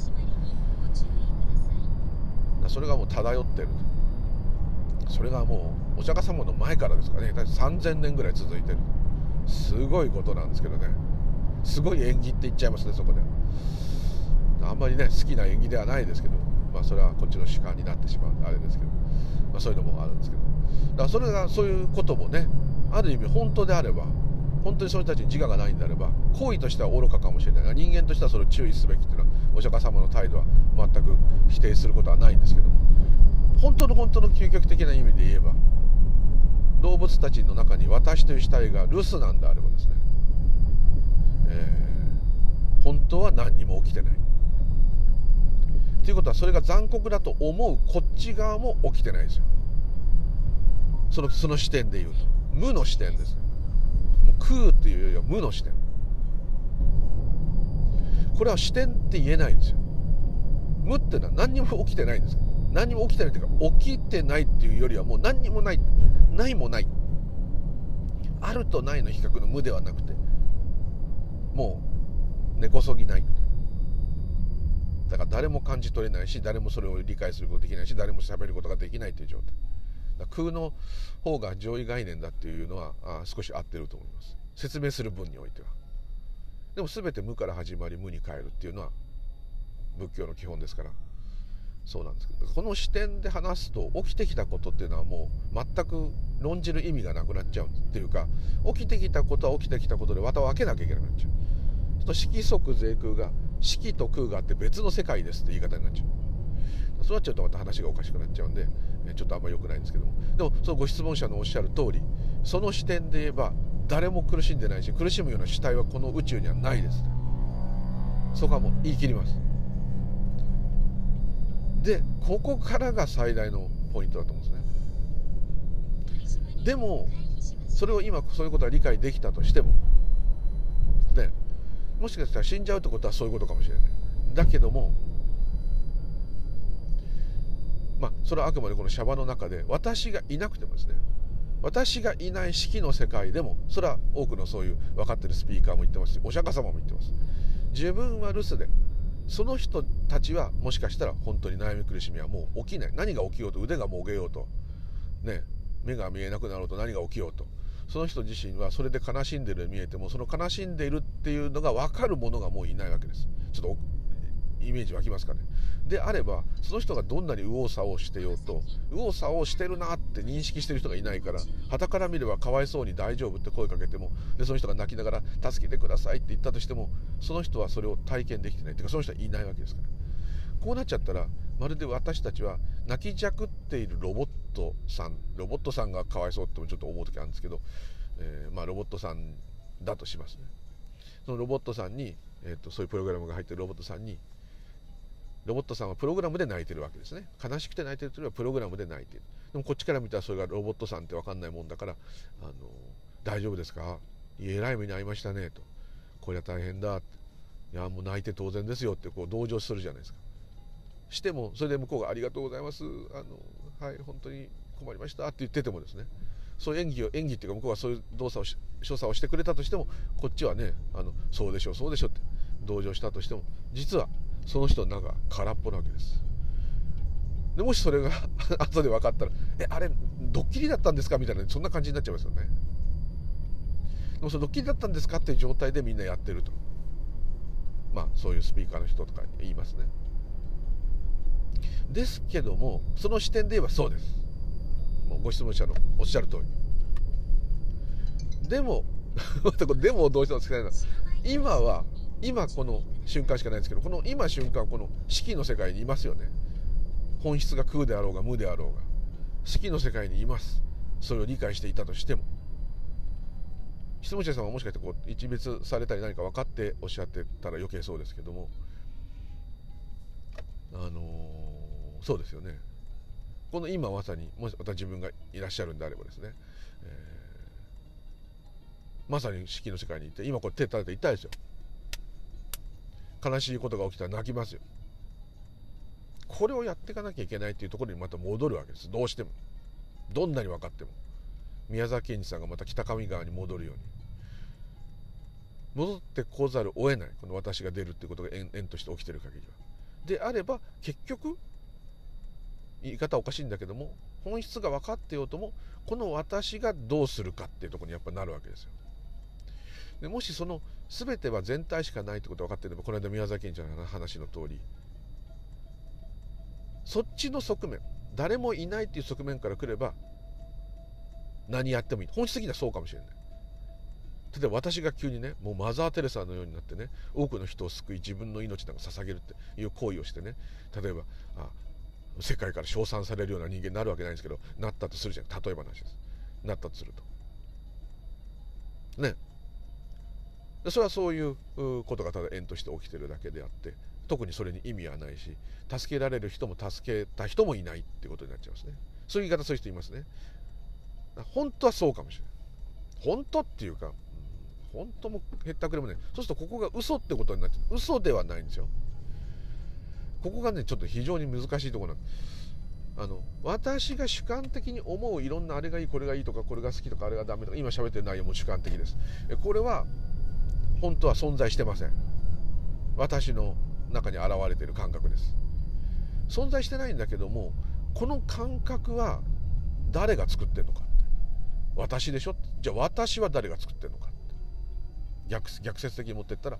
それがもう漂ってる。それがもうお釈迦様の前からですかね。3000年ぐらい続いてる。すごいことなんですけどね。すごい縁起って言っちゃいますねそこで。あんまりね好きな縁起ではないですけど。まあそれはこっちの主観になってしまう。んであれですけど、まあ、そういうのもあるんですけど。だからそれがそういうこともねある意味本当であれば本当にその人たちに自我がないんであれば行為としては愚かかもしれない。が人間としてはそれを注意すべきっていうのはお釈迦様の態度は全く否定することはないんですけども本当の本当の究極的な意味で言えば動物たちの中に私という死体が留守なんであればですね、えー、本当は何にも起きてない。ということはそれが残酷だと思うこっち側も起きてないですよ。そのその視点で言うと。無の視点です。もう空っていうよりは無の視点。これは視点って言えないんですよ。無っていうのは何にも起きてないんです。何にも起きてないというか起きてないっていうよりはもう何にもない。ないもない。あるとないの比較の無ではなくてもう根こそぎない。だから誰も感じ取れないし誰もそれを理解することできないし誰も喋ることができないという状態。空の方が上位概念だっていうのはあ少し合ってると思います。説明する分においては。でも全て無から始まり無に変えるっていうのは仏教の基本ですから。そうなんですけど。この視点で話すと起きてきたことっていうのはもう全く論じる意味がなくなっちゃうっていうか起きてきたことは起きてきたことで綿を開けなきゃいけなくなっちゃう。と色即税空が色と空があって別の世界ですって言い方になっちゃう。そうなっちゃうとまた話がおかしくなっちゃうんでちょっとあんま良くないんですけども。でもそのご質問者のおっしゃる通りその視点で言えば誰も苦しんでないし苦しむような主体はこの宇宙にはないです。そこはもう言い切ります。でここからが最大のポイントだと思うんですね。でもそれを今そういうことは理解できたとしてもねもしかしたら死んじゃうってことはそういうことかもしれない。だけどもまあそれはあくまでこのシャバの中で私がいなくてもですね私がいない式の世界でもそれは多くのそういう分かってるスピーカーも言ってますしお釈迦様も言ってます。自分は留守でその人たちはもしかしたら本当に悩み苦しみはもう起きない。何が起きようと腕がもげようとね目が見えなくなろうと何が起きようと。その人自身はそれで悲しんでるように見えてもその悲しんでいるっていうのが分かるものがもういないわけです。ちょっとイメージ湧きますかね。であればその人がどんなに右往左往してようと右往左往してるなって認識してる人がいないから傍から見ればかわいそうに大丈夫って声かけてもでその人が泣きながら助けてくださいって言ったとしてもその人はそれを体験できてない。っていうかその人はいないわけですから。こうなっちゃったらまるで私たちは泣きじゃくっているロボットさん。ロボットさんがかわいそうってもちょっと思う時あるんですけど、えー、まあロボットさんだとしますね。そのロボットさんに、えーとそういうプログラムが入ってるロボットさんにロボットさんはプログラムで泣いてるわけですね。悲しくて泣いてるというのはプログラムで泣いてる。でもこっちから見たらそれがロボットさんって分かんないもんだから「あの大丈夫ですか？えらい目に遭いましたね」と「こりゃ大変だ」って「いやもう泣いて当然ですよ」ってこう同情するじゃないですか。してもそれで向こうが「ありがとうございます。あのはい本当に困りました」って言っててもですね。そういう演技を演技っていうか向こうはそういう動作を所作をしてくれたとしてもこっちはねあのそうでしょうそうでしょって同情したとしても実はその人の中空っぽなわけです。でもしそれが 後で分かったら「えあれドッキリだったんですか?」みたいなそんな感じになっちゃいますよね。でもそれドッキリだったんですかっていう状態でみんなやってると。まあそういうスピーカーの人とか言いますね。ですけどもその視点で言えばそうです。もうご質問者のおっしゃる通り。でも でもどうしてもつけないの今は今この瞬間しかないんですけどこの今瞬間この四季の世界にいますよね。本質が空であろうが無であろうが。四季の世界にいます。それを理解していたとしても。質問者さんはもしかしてこう一別されたり何か分かっておっしゃってたら余計そうですけども。あのー、そうですよね。この今まさにもしまた自分がいらっしゃるんであればですね、えー、まさに四季の世界にいて今これ手立てて痛いですよ悲しいことが起きたら泣きますよ。これをやっていかなきゃいけないっていうところにまた戻るわけです。どうしても。どんなに分かっても。宮沢賢治さんがまた北上川に戻るように。戻ってこざるを得ない。この私が出るっていうことが縁として起きてる限りは。であれば結局言い方おかしいんだけども本質が分かってようともこの私がどうするかっていうとこにやっぱなるわけですよ。でもしその全ては全体しかないってことが分かっていればこの間宮崎賢治の話の通りそっちの側面誰もいないっていう側面から来れば何やってもいい。本質的にはそうかもしれない。例えば私が急にねもうマザー・テレサのようになってね多くの人を救い自分の命なんか捧げるっていう行為をしてね例えばあ世界から称賛されるような人間になるわけないんですけどなったとするじゃん。例えば話です。なったとすると。ね。それはそういうことがただ縁として起きてるだけであって特にそれに意味はないし助けられる人も助けた人もいないっていことになっちゃいますね。そういう言い方する人いますね。本当はそうかもしれない。本当っていうか、うん、本当もへったくれもねそうするとここが嘘ってことになっちゃう。嘘ではないんですよ。ここがねちょっと非常に難しいところなんあの私が主観的に思ういろんなあれがいいこれがいいとかこれが好きとかあれがダメとか今喋ってる内容も主観的です。これは本当は存在してません。私の中に現れている感覚です。存在してないんだけどもこの感覚は誰が作ってるのかって。私でしょじゃあ私は誰が作ってるのかって。逆逆説的に持ってったら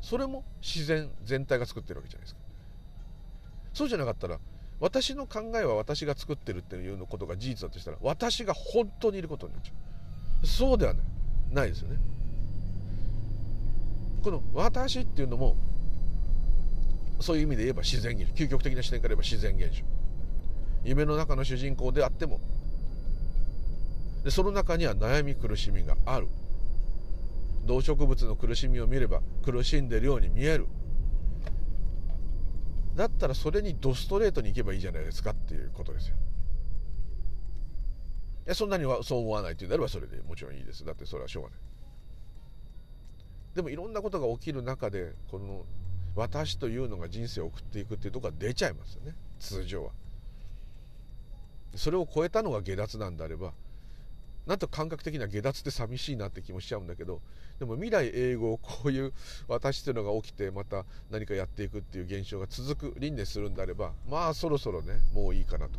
それも自然全体が作ってるわけじゃないですか。そうじゃなかったら私の考えは私が作ってるっていうことが事実だとしたら私が本当にいることになっちゃう。そうではない。ないですよね。この私っていうのもそういう意味で言えば自然現象。究極的な視点から言えば自然現象。夢の中の主人公であっても。でその中には悩み苦しみがある。動植物の苦しみを見れば苦しんでるように見える。だったらそれにドストレートに行けばいいじゃないですかっていうことですよ。いやそんなにはそう思わないっていうんであればそれでもちろんいいです。だってそれはしょうがない。でもいろんなことが起きる中でこの私というのが人生を送っていくっていうとこが出ちゃいますよね。通常は。それを超えたのが下脱なんであればなんと感覚的には下脱って寂しいなって気もしちゃうんだけどでも未来永劫こういう私っていうのが起きてまた何かやっていくっていう現象が続く輪廻するんであればまあそろそろねもういいかなと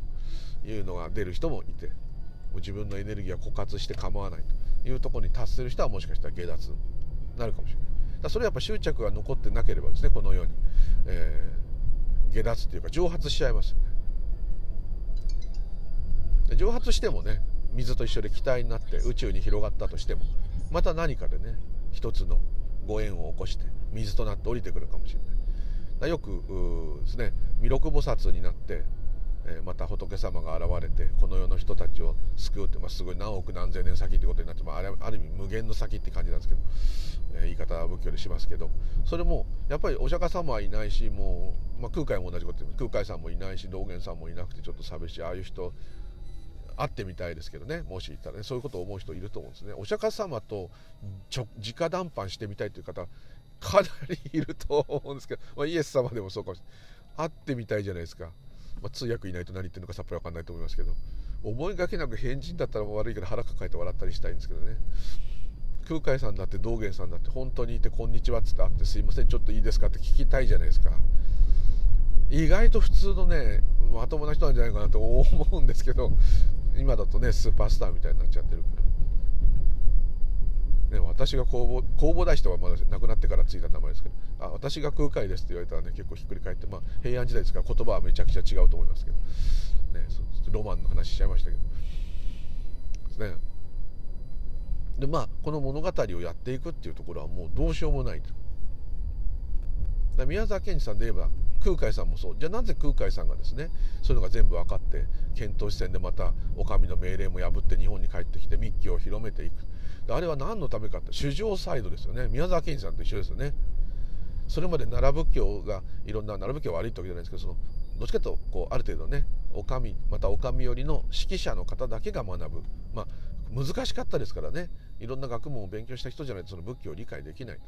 いうのが出る人もいてもう自分のエネルギーは枯渇して構わないというところに達する人はもしかしたら下脱。なるかもしれない。だそれはやっぱ執着が残ってなければですねこのように、えー、下脱っていうか蒸発しちゃいますよね。蒸発してもね水と一緒で気体になって宇宙に広がったとしてもまた何かでね一つのご縁を起こして水となって降りてくるかもしれない。よくですね弥勒菩薩になって、また仏様が現れてこの世の人たちを救うって、まあ、すごい何億何千年先ってことになって、まあ、ある意味無限の先って感じなんですけど、え言い方は仏教でしますけどそれもやっぱりお釈迦様はいないしもう、まあ、空海も同じこと空海さんもいないし道元さんもいなくてちょっと寂しいああいう人会ってみたいですけどねもしいたらねそういうことを思う人いると思うんですね。お釈迦様と直談判してみたいという方かなりいると思うんですけど、まあ、イエス様でもそうかもしれない。会ってみたいじゃないですか、まあ、通訳いないと何言ってるのかさっぱり分かんないと思いますけど思いがけなく変人だったら悪いけど腹抱えて笑ったりしたいんですけどね空海さんだって道元さんだって本当にいて「こんにちは」っつって会って「すいませんちょっといいですか?」って聞きたいじゃないですか意外と普通のねまともな人なんじゃないかなと思うんですけど今だとねスーパースターみたいになっちゃってるから、ね、私が工房工房大師とはまだ亡くなってからついた名前ですけどあ私が空海ですって言われたらね結構ひっくり返って、まあ、平安時代ですから言葉はめちゃくちゃ違うと思いますけど、ね、ロマンの話しちゃいましたけど。ですね。でまあこの物語をやっていくっていうところはもうどうしようもないと。宮沢賢治さんで言えば空海さんもそう。じゃあなぜ空海さんがですねそういうのが全部分かって遣唐使船でまたお上の命令も破って日本に帰ってきて密教を広めていく。あれは何のためかって主上サイドですよね。宮沢賢治さんと一緒ですよね。それまで奈良仏教がいろんな奈良仏教悪いってわけじゃないですけどそのどっちかというとこうある程度ねお上またお上寄りの指揮者の方だけが学ぶ。まあ難しかったですからね。いろんな学問を勉強した人じゃないとその仏教を理解できない。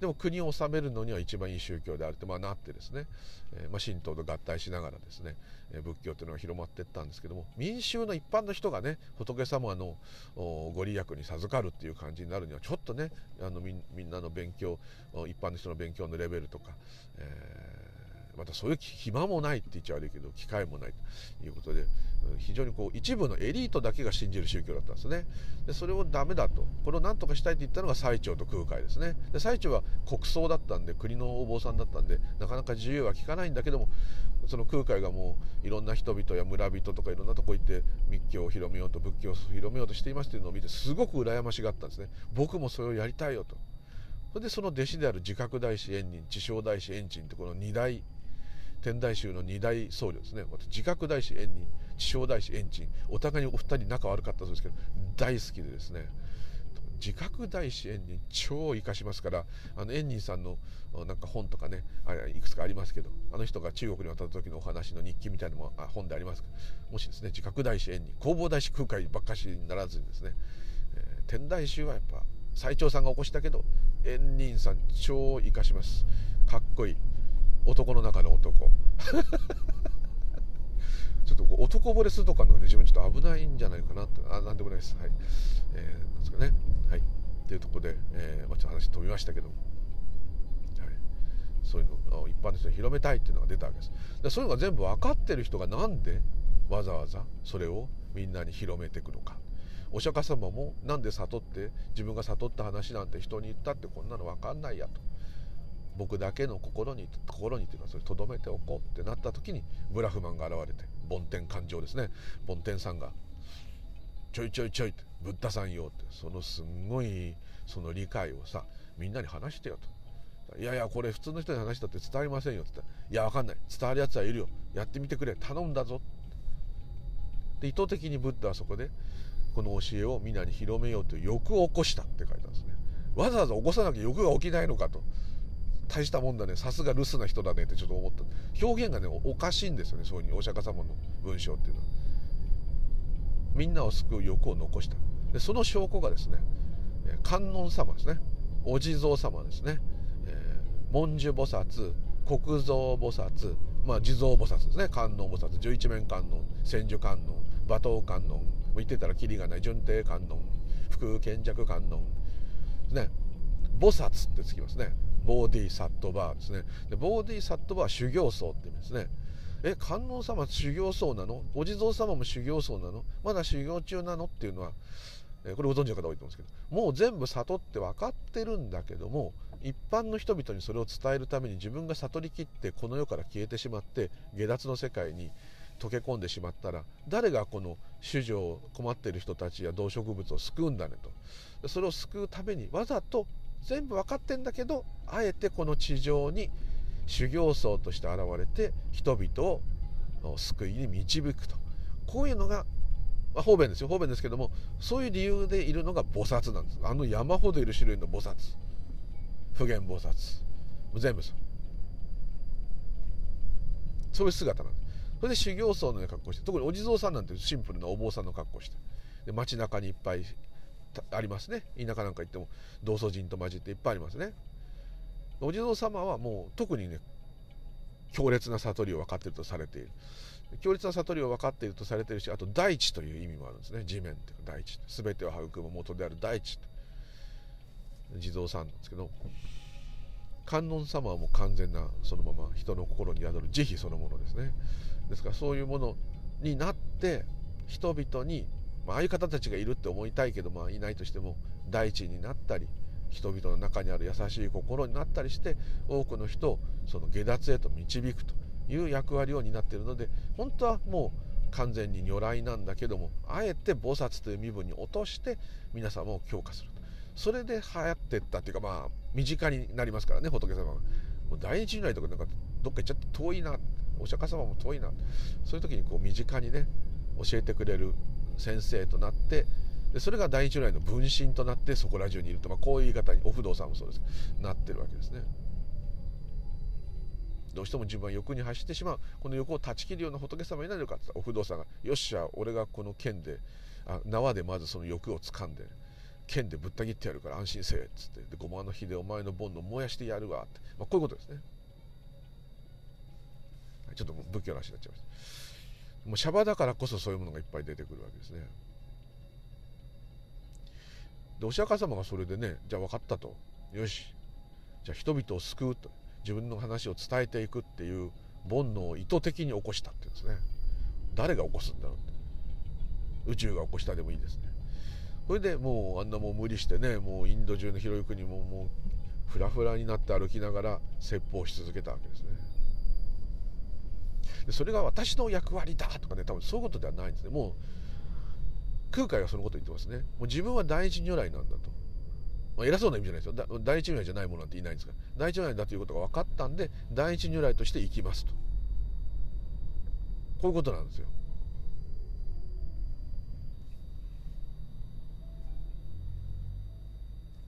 でも国を治めるのには一番いい宗教であると、まあ、なってですね、えー、まあ、神道と合体しながらですね、えー、仏教というのが広まっていったんですけども民衆の一般の人がね仏様のご利益に授かるっていう感じになるにはちょっとねあのみんなの勉強一般の人の勉強のレベルとか、えーまたそういう暇もないって言っちゃ悪いけど機会もないということで非常にこう一部のエリートだけが信じる宗教だったんですね。でそれをダメだと。これを何とかしたいと言ったのが最澄と空海ですね。で最澄は国葬だったんで国のお坊さんだったんでなかなか自由は利かないんだけどもその空海がもういろんな人々や村人とかいろんなとこ行って密教を広めようと仏教を広めようとしていますというのを見てすごく羨ましがったんですね。僕もそれをやりたいよと。それでその弟子である自覚大師円仁智正大師円珍ってこの二大天台宗の二大僧侶ですね。自覚大師円仁智正大師円珍お互いにお二人仲悪かったそうですけど大好きでですね。自覚大師円仁超生かしますからあの円仁さんのなんか本とかねいくつかありますけどあの人が中国に渡った時のお話の日記みたいなのもあ本でありますもしですね自覚大師円仁弘法大師空海ばっかしにならずにですね、えー、天台宗はやっぱ最澄さんが起こしたけど円仁さん超生かします。かっこいい。男の中の男。ちょっとこう男惚れするとかのね自分ちょっと危ないんじゃないかなと。あなんでもないです。はい。えー、なんですかね。はい。っていうとこで、えーまあ、ちょっと話飛びましたけど。も、はい、そういうのを一般の人に広めたいっていうのが出たわけです。でそういうのが全部分かってる人がなんでわざわざそれをみんなに広めていくのか。お釈迦様もなんで悟って自分が悟った話なんて人に言ったってこんなの分かんないやと。僕だけの心に心にというかそれとどめておこうってなった時にブラフマンが現れて梵天感情ですね。梵天さんがちょいちょいちょいってブッダさんよってそのすんごいその理解をさみんなに話してよと。いやいやこれ普通の人に話したって伝わりませんよって言った。らいやわかんない。伝わるやつはいるよ。やってみてくれ。頼んだぞで意図的にブッダはそこでこの教えをみんなに広めようという欲を起こしたって書いてあるんですね。わざわざ起こさなきゃ欲が起きないのかと。大したもんだね。さすが留守な人だねってちょっと思った。表現がねおかしいんですよね。そういうにお釈迦様の文章っていうのは。みんなを救う欲を残した。でその証拠がですね観音様ですね。お地蔵様ですね、えー、文殊菩薩国蔵菩薩まあ地蔵菩薩ですね。観音菩薩十一面観音千手観音馬頭観音。言ってたらキリがない。順帝観音福賢弱観音。ね。菩薩ってつきますね。ボーディーサットバーですね。でボーディサットバーは修行僧って意味ですね。え観音様修行僧なの？お地蔵様も修行僧なの？まだ修行中なの？っていうのは、これご存知の方多いと思うんですけど。もう全部悟って分かってるんだけども一般の人々にそれを伝えるために自分が悟りきってこの世から消えてしまって下脱の世界に溶け込んでしまったら誰がこの主女困っている人たちや動植物を救うんだねと。それを救うためにわざと全部分かってんだけどあえてこの地上に修行僧として現れて人々を救いに導くと。こういうのが、まあ、方便ですよ。方便ですけどもそういう理由でいるのが菩薩なんです。あの山ほどいる種類の菩薩。普賢菩薩。全部そう。そういう姿なんです。それで修行僧の格好して特にお地蔵さんなんてシンプルなお坊さんの格好して。で街中にいっぱいありますね。田舎なんか行っても。道祖人と混じっていっぱいありますね。お地蔵様はもう特にね強烈な悟りを分かっているとされている。強烈な悟りを分かっているとされているしあと大地という意味もあるんですね。地面っていうか大地。全てを育む元である大地地蔵さんなんですけど観音様はもう完全なそのまま人の心に宿る慈悲そのものですね。ですからそういうものになって人々にまあ、ああいう方たちがいるって思いたいけど、まあ、いないとしても大地になったり人々の中にある優しい心になったりして多くの人をその下脱へと導くという役割を担っているので本当はもう完全に如来なんだけどもあえて菩薩という身分に落として皆様を強化するそれで流行ってったっていうかまあ身近になりますからね仏様がもう大日如来とかなんかどっか行っちゃって遠いなお釈迦様も遠いな。そういう時にこう身近にね教えてくれる先生となってでそれが第一来の分身となってそこら中にいると、まあ、こういう言い方にお不動さんもそうです。なってるわけですね。どうしても自分は欲に走ってしまう。この欲を断ち切るような仏様になるかってお不動産がよっしゃ俺がこの剣であ縄でまずその欲を掴んで剣でぶった切ってやるから安心せえっつって。でごまの火でお前の煩悩燃やしてやるわって、まあ、こういうことですね。ちょっと仏教の話になっちゃいました。もうシャバだからこそそういうものがいっぱい出てくるわけですね。でお釈迦様がそれでねじゃあ分かったと。よし。じゃあ人々を救うと。自分の話を伝えていくっていう煩悩を意図的に起こしたっていうんですね。誰が起こすんだろうって。宇宙が起こしたでもいいですね。それでもうあんなもう無理してねもうインド中の広い国ももうフラフラになって歩きながら説法し続けたわけですね。でそれが私の役割だとかね多分そういうことではないんですね。もう空海がそのこと言ってますね。もう自分は第一如来なんだと、まあ、偉そうな意味じゃないですよ。第一如来じゃないものなんていないんですが第一如来だということが分かったんで第一如来として生きますと。こういうことなんですよ。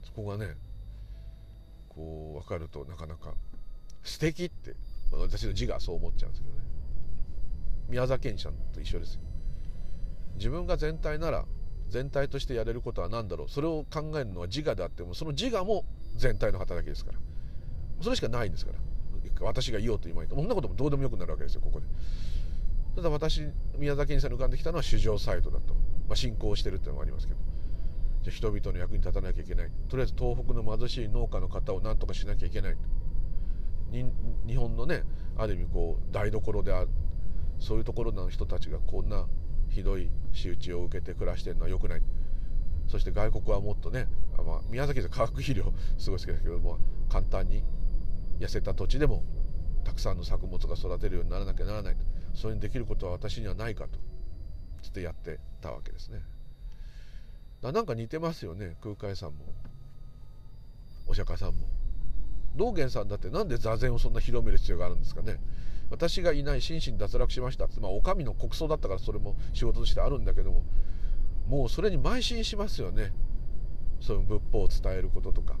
そこがねこう分かるとなかなか素敵って私の字がそう思っちゃうんですけどね。宮沢賢治さんと一緒ですよ。自分が全体なら全体としてやれることは何だろう。それを考えるのは自我であってもその自我も全体の働きですから。それしかないんですから。私が言おうと言いまいと。そんなこともどうでもよくなるわけですよここで。ただ私宮崎にさんに浮かんできたのは市場サイトだと、まあ、進行してるっていうのもありますけど。じゃ人々の役に立たなきゃいけない。とりあえず東北の貧しい農家の方を何とかしなきゃいけない。日本のねある意味こう台所である。そういうところの人たちがこんなひどい仕打ちを受けて暮らしてるのは良くない。そして外国はもっとね、まあ、宮崎で化学肥料すごい好きですけども簡単に痩せた土地でもたくさんの作物が育てるようにならなきゃならないそれにできることは私にはないかとつってやってたわけですね。だなんか似てますよね空海さんも。お釈迦さんも。道元さんだってなんで座禅をそんな広める必要があるんですかね。私がいない心身脱落しました。って、まあ、お上の国葬だったからそれも仕事としてあるんだけどももうそれに邁進しますよね。そういう仏法を伝えることとか。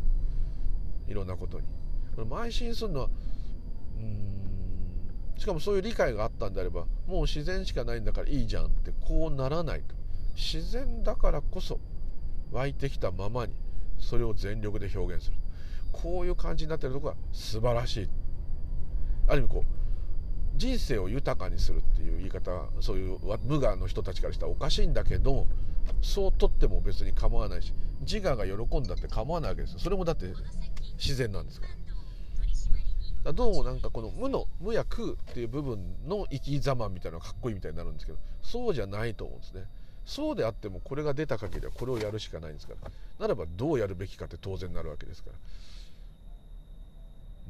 いろんなことに。邁進するのはうんしかもそういう理解があったんであればもう自然しかないんだからいいじゃんってこうならないと。自然だからこそ湧いてきたままにそれを全力で表現する。こういう感じになってるとこが素晴らしい。ある意味こう人生を豊かにするっていう言い方はそういう無我の人たちからしたらおかしいんだけどそうとっても別に構わないし自我が喜んだって構わないわけですよ。それもだって自然なんですか？らどうもなんかこの無の無や空っていう部分の生き様みたいなのがかっこいいみたいになるんですけどそうじゃないと思うんですね。そうであってもこれが出た限りはこれをやるしかないんですから。ならばどうやるべきかって当然なるわけですから。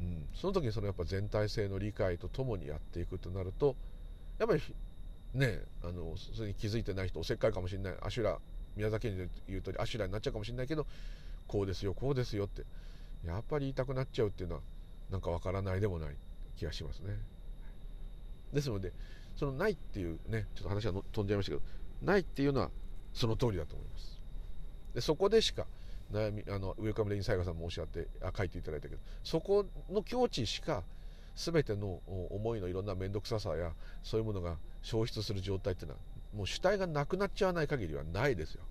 うん、その時にそのやっぱ全体性の理解とともにやっていくとなるとやっぱりねあのそれに気づいてない人おせっかいかもしれないアシュラ宮崎に言う通りアシュラになっちゃうかもしれないけどこうですよこうですよってやっぱり言いたくなっちゃうっていうのはなんかわからないでもない気がしますね。ですのでそのないっていうねちょっと話が飛んじゃいましたけどないっていうのはその通りだと思います。でそこでしか悩みあの上上レインサイガさんもおっしゃってあ書いていただいたけどそこの境地しか全ての思いのいろんな面倒くささやそういうものが消失する状態っていうのはもう主体がなくなっちゃわない限りはないですよ。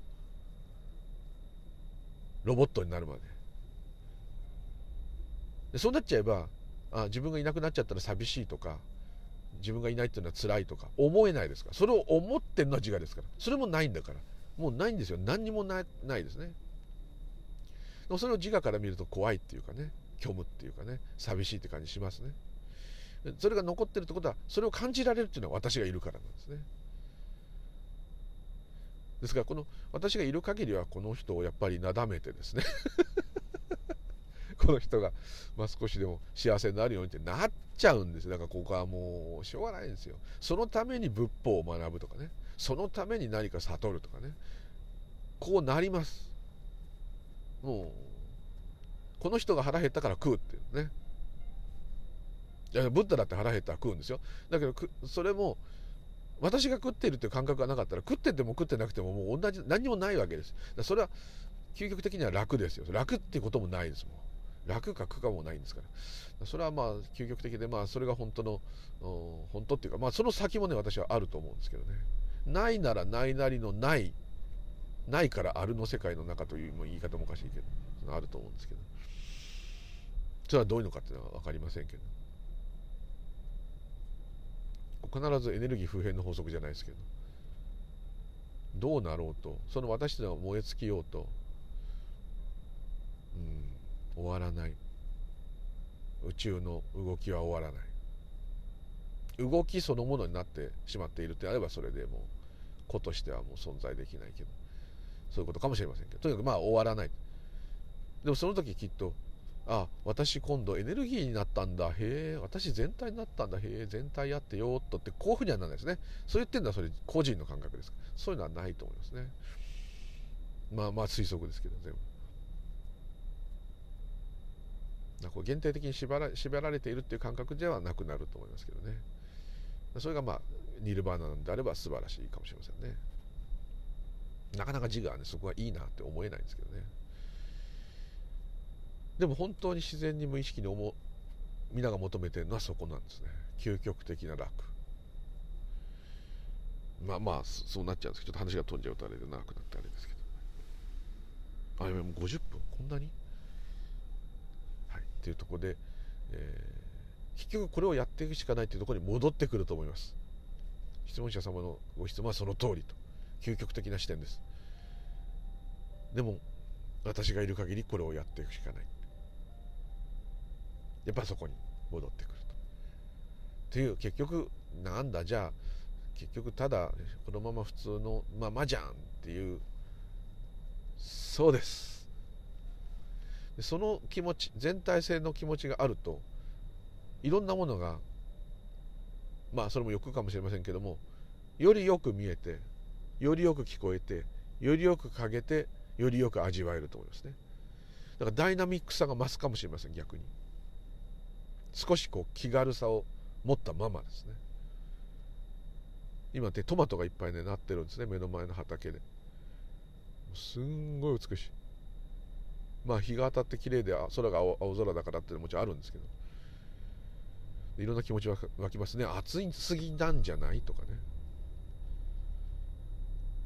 ロボットになるまで。でそうなっちゃえばあ自分がいなくなっちゃったら寂しいとか自分がいないっていうのは辛いとか思えないですから。それを思ってるのは自我ですから。それもないんだから。もうないんですよ。何にもないないですね。でもそれを自我から見ると怖いっていうかね虚無っていうかね寂しいって感じしますね。それが残ってるってことはそれを感じられるっていうのは私がいるからなんですね。ですからこの私がいる限りはこの人をやっぱりなだめてですね。この人が、まあ、少しでも幸せになるようにってなっちゃうんですだからここはもうしょうがないんですよ。そのために仏法を学ぶとかね。そのために何か悟るとかね。こうなります。もうこの人が腹減ったから食うっていうね。いやブッダだって腹減ったら食うんですよ。だけどそれも私が食っているっていう感覚がなかったら食ってても食ってなくてももう同じ何もないわけです。それは究極的には楽ですよ。楽っていうこともないですもん。楽か苦かもないんですから。それはまあ究極的でまあそれが本当の本当っていうかまあその先もね私はあると思うんですけどね。ないならないなりのないないからあるの世界の中という言い方もおかしいけどあると思うんですけど。それはどういうのかっていうのは分かりませんけど。必ずエネルギー普遍の法則じゃないですけど。どうなろうとその私の燃え尽きようと、うん、終わらない。宇宙の動きは終わらない。動きそのものになってしまっているってあればそれでもう子としてはもう存在できないけど。そういうことかもしれませんけど。とにかくまあ終わらない。でもその時きっとあ私今度エネルギーになったんだ。へえ私全体になったんだ。へえ全体やってよっとってこういうふうにはならないですね。そう言ってるのはそれ個人の感覚です。そういうのはないと思いますね。まあまあ推測ですけど全部。なんか限定的に縛ら縛られているっていう感覚ではなくなると思いますけどね。それがまあニルバーナなんであれば素晴らしいかもしれませんね。なかなか自我はねそこはいいなって思えないんですけどね。でも本当に自然に無意識に思う皆が求めてるのはそこなんですね。究極的な楽。まあまあそうなっちゃうんですけどちょっと話が飛んじゃうとあれで長くなってあれですけど。あやもう50分こんなに？はい。っていうところで、えー、結局これをやっていくしかないっていうところに戻ってくると思います。質問者様のご質問はその通りと。究極的な視点です。でも私がいる限りこれをやっていくしかない。やっぱそこに戻ってくると。っていう結局なんだ？じゃあ結局ただこのまま普通のままじゃんっていうそうです。その気持ち全体性の気持ちがあるといろんなものがまあそれも欲かもしれませんけどもよりよく見えてよりよく聞こえてよりよく嗅げてよりよく味わえると思いますね。だからダイナミックさが増すかもしれません逆に。少しこう気軽さを持ったままですね。今ってトマトがいっぱいねなってるんですね目の前の畑で。すんごい美しい。まあ日が当たって綺麗で空が青空だからっていうのももちろんあるんですけど。いろんな気持ちが湧きますね。暑いすぎなんじゃないとかね。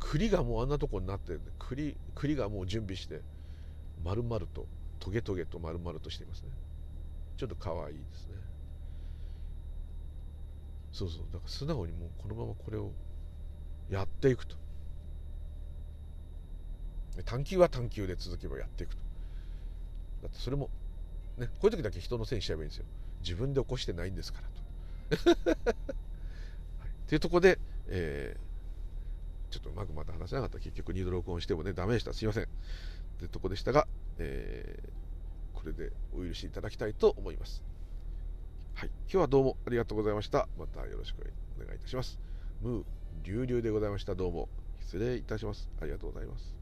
栗がもうあんなとこになって栗栗がもう準備して丸々とトゲトゲと丸々としていますね。ちょっと可愛いですね。そうそう。だから素直にもうこのままこれをやっていくと。探求は探求で続けばやっていくと。だってそれもねこういう時だけ人のせいにしちゃえばいいんですよ。自分で起こしてないんですからと、はい、っていうとこで、えー、ちょっとうまくまた話せなかった結局二度録音してもねダメでしたすいませんってとこでしたが、えーこれでお許しいただきたいと思います。はい、今日はどうもありがとうございました。またよろしくお願いいたします。ムー、リュウリュウでございました。どうも失礼いたします。ありがとうございます。